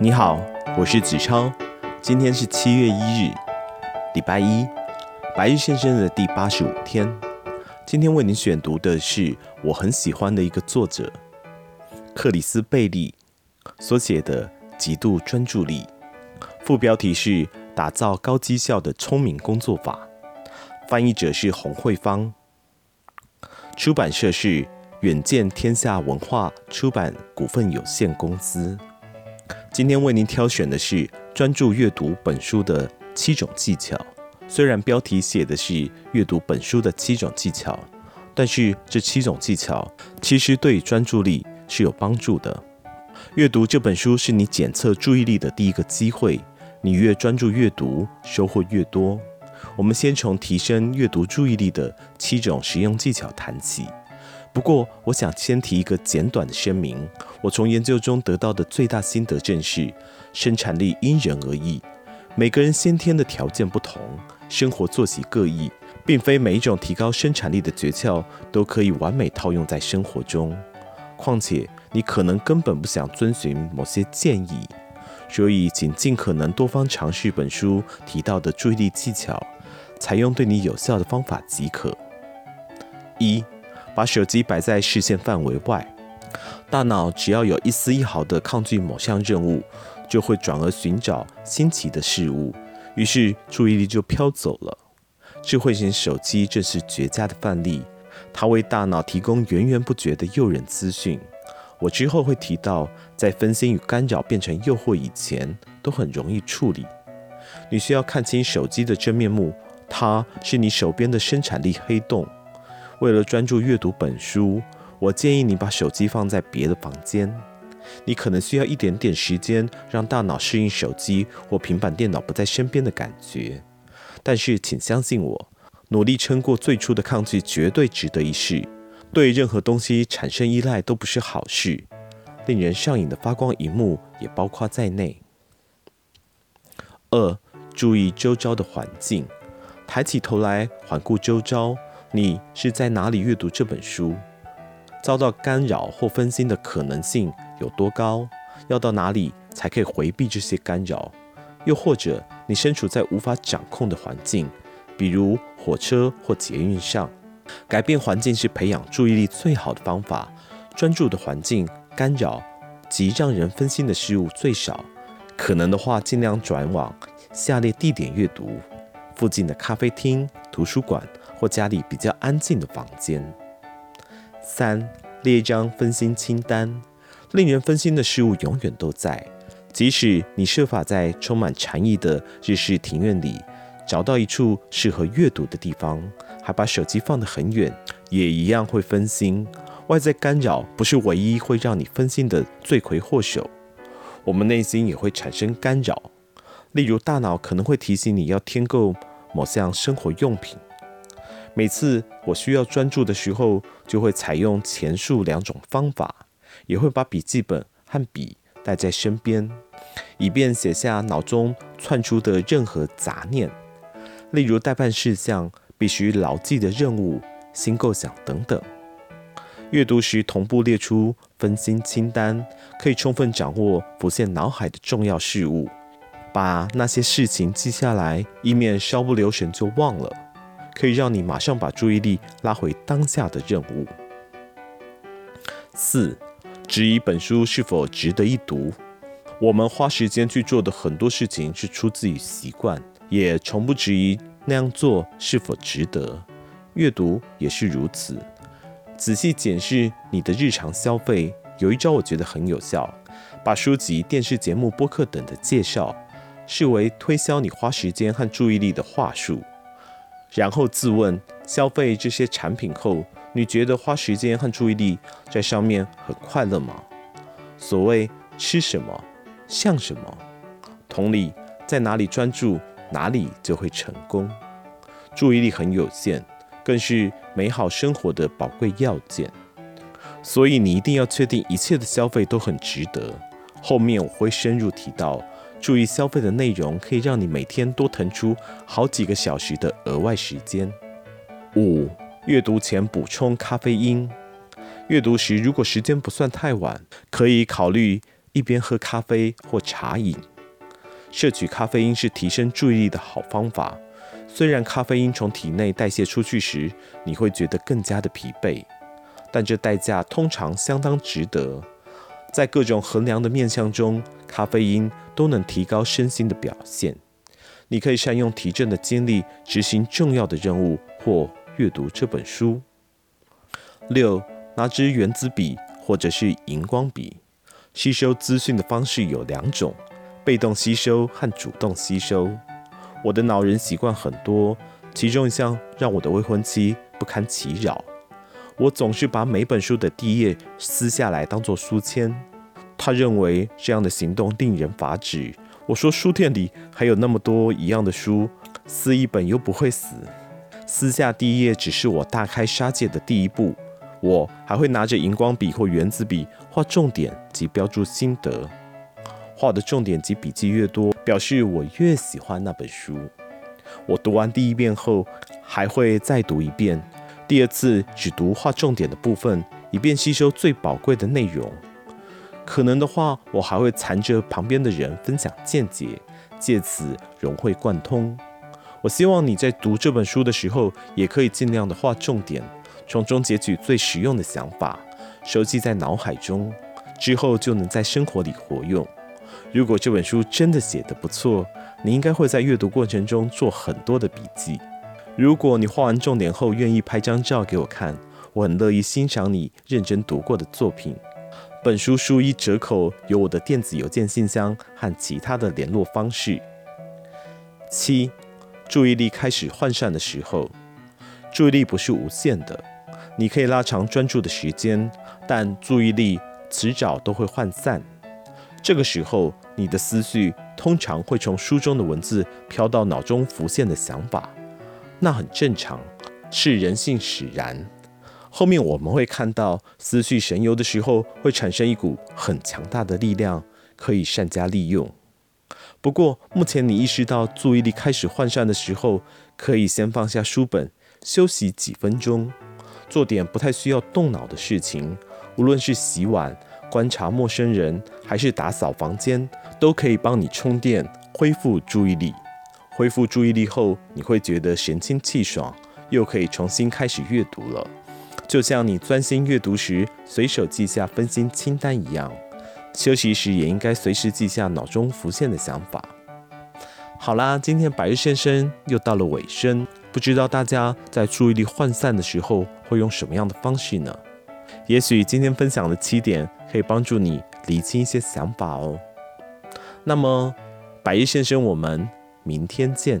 你好，我是子超，今天是七月一日，礼拜一，白日先生的第八十五天。今天为您选读的是我很喜欢的一个作者克里斯贝利所写的《极度专注力》，副标题是“打造高绩效的聪明工作法”，翻译者是洪慧芳，出版社是远见天下文化出版股份有限公司。今天为您挑选的是专注阅读本书的七种技巧。虽然标题写的是阅读本书的七种技巧，但是这七种技巧其实对专注力是有帮助的。阅读这本书是你检测注意力的第一个机会，你越专注阅读，收获越多。我们先从提升阅读注意力的七种实用技巧谈起。不过，我想先提一个简短的声明。我从研究中得到的最大心得正是：生产力因人而异，每个人先天的条件不同，生活作息各异，并非每一种提高生产力的诀窍都可以完美套用在生活中。况且，你可能根本不想遵循某些建议，所以请尽可能多方尝试本书提到的注意力技巧，采用对你有效的方法即可。一把手机摆在视线范围外，大脑只要有一丝一毫的抗拒某项任务，就会转而寻找新奇的事物，于是注意力就飘走了。智慧型手机正是绝佳的范例，它为大脑提供源源不绝的诱人资讯。我之后会提到，在分心与干扰变成诱惑以前，都很容易处理。你需要看清手机的真面目，它是你手边的生产力黑洞。为了专注阅读本书，我建议你把手机放在别的房间。你可能需要一点点时间，让大脑适应手机或平板电脑不在身边的感觉。但是，请相信我，努力撑过最初的抗拒，绝对值得一试。对任何东西产生依赖都不是好事，令人上瘾的发光荧幕也包括在内。二，注意周遭的环境，抬起头来环顾周遭。你是在哪里阅读这本书？遭到干扰或分心的可能性有多高？要到哪里才可以回避这些干扰？又或者你身处在无法掌控的环境，比如火车或捷运上？改变环境是培养注意力最好的方法。专注的环境干扰及让人分心的事物最少，可能的话尽量转往下列地点阅读：附近的咖啡厅、图书馆。或家里比较安静的房间。三，列一张分心清单。令人分心的事物永远都在，即使你设法在充满禅意的日式庭院里找到一处适合阅读的地方，还把手机放得很远，也一样会分心。外在干扰不是唯一会让你分心的罪魁祸首，我们内心也会产生干扰，例如大脑可能会提醒你要添购某项生活用品。每次我需要专注的时候，就会采用前述两种方法，也会把笔记本和笔带在身边，以便写下脑中窜出的任何杂念，例如待办事项、必须牢记的任务、新构想等等。阅读时同步列出分心清单，可以充分掌握浮现脑海的重要事物，把那些事情记下来，以免稍不留神就忘了。可以让你马上把注意力拉回当下的任务。四，质疑本书是否值得一读。我们花时间去做的很多事情是出自于习惯，也从不质疑那样做是否值得。阅读也是如此。仔细检视你的日常消费，有一招我觉得很有效：把书籍、电视节目、播客等的介绍视为推销你花时间和注意力的话术。然后自问：消费这些产品后，你觉得花时间和注意力在上面很快乐吗？所谓吃什么像什么，同理，在哪里专注，哪里就会成功。注意力很有限，更是美好生活的宝贵要件。所以你一定要确定一切的消费都很值得。后面我会深入提到。注意消费的内容，可以让你每天多腾出好几个小时的额外时间。五、阅读前补充咖啡因。阅读时如果时间不算太晚，可以考虑一边喝咖啡或茶饮。摄取咖啡因是提升注意力的好方法。虽然咖啡因从体内代谢出去时，你会觉得更加的疲惫，但这代价通常相当值得。在各种衡量的面向中，咖啡因都能提高身心的表现。你可以善用提振的精力，执行重要的任务或阅读这本书。六，拿支原子笔或者是荧光笔。吸收资讯的方式有两种：被动吸收和主动吸收。我的恼人习惯很多，其中一项让我的未婚妻不堪其扰。我总是把每本书的第一页撕下来当做书签，他认为这样的行动令人发指。我说书店里还有那么多一样的书，撕一本又不会死。撕下第一页只是我大开杀戒的第一步，我还会拿着荧光笔或原子笔画重点及标注心得。画的重点及笔记越多，表示我越喜欢那本书。我读完第一遍后，还会再读一遍。第二次只读画重点的部分，以便吸收最宝贵的内容。可能的话，我还会缠着旁边的人分享见解，借此融会贯通。我希望你在读这本书的时候，也可以尽量的画重点，从中截取最实用的想法，收记在脑海中，之后就能在生活里活用。如果这本书真的写得不错，你应该会在阅读过程中做很多的笔记。如果你画完重点后愿意拍张照给我看，我很乐意欣赏你认真读过的作品。本书书衣折扣有我的电子邮件信箱和其他的联络方式。七，注意力开始涣散的时候，注意力不是无限的，你可以拉长专注的时间，但注意力迟早都会涣散。这个时候，你的思绪通常会从书中的文字飘到脑中浮现的想法，那很正常，是人性使然。后面我们会看到，思绪神游的时候会产生一股很强大的力量，可以善加利用。不过，目前你意识到注意力开始涣散的时候，可以先放下书本，休息几分钟，做点不太需要动脑的事情，无论是洗碗。观察陌生人，还是打扫房间，都可以帮你充电，恢复注意力。恢复注意力后，你会觉得神清气爽，又可以重新开始阅读了。就像你专心阅读时，随手记下分心清单一样，休息时也应该随时记下脑中浮现的想法。好啦，今天百日先生又到了尾声，不知道大家在注意力涣散的时候，会用什么样的方式呢？也许今天分享的七点可以帮助你理清一些想法哦。那么，百日先生，我们明天见。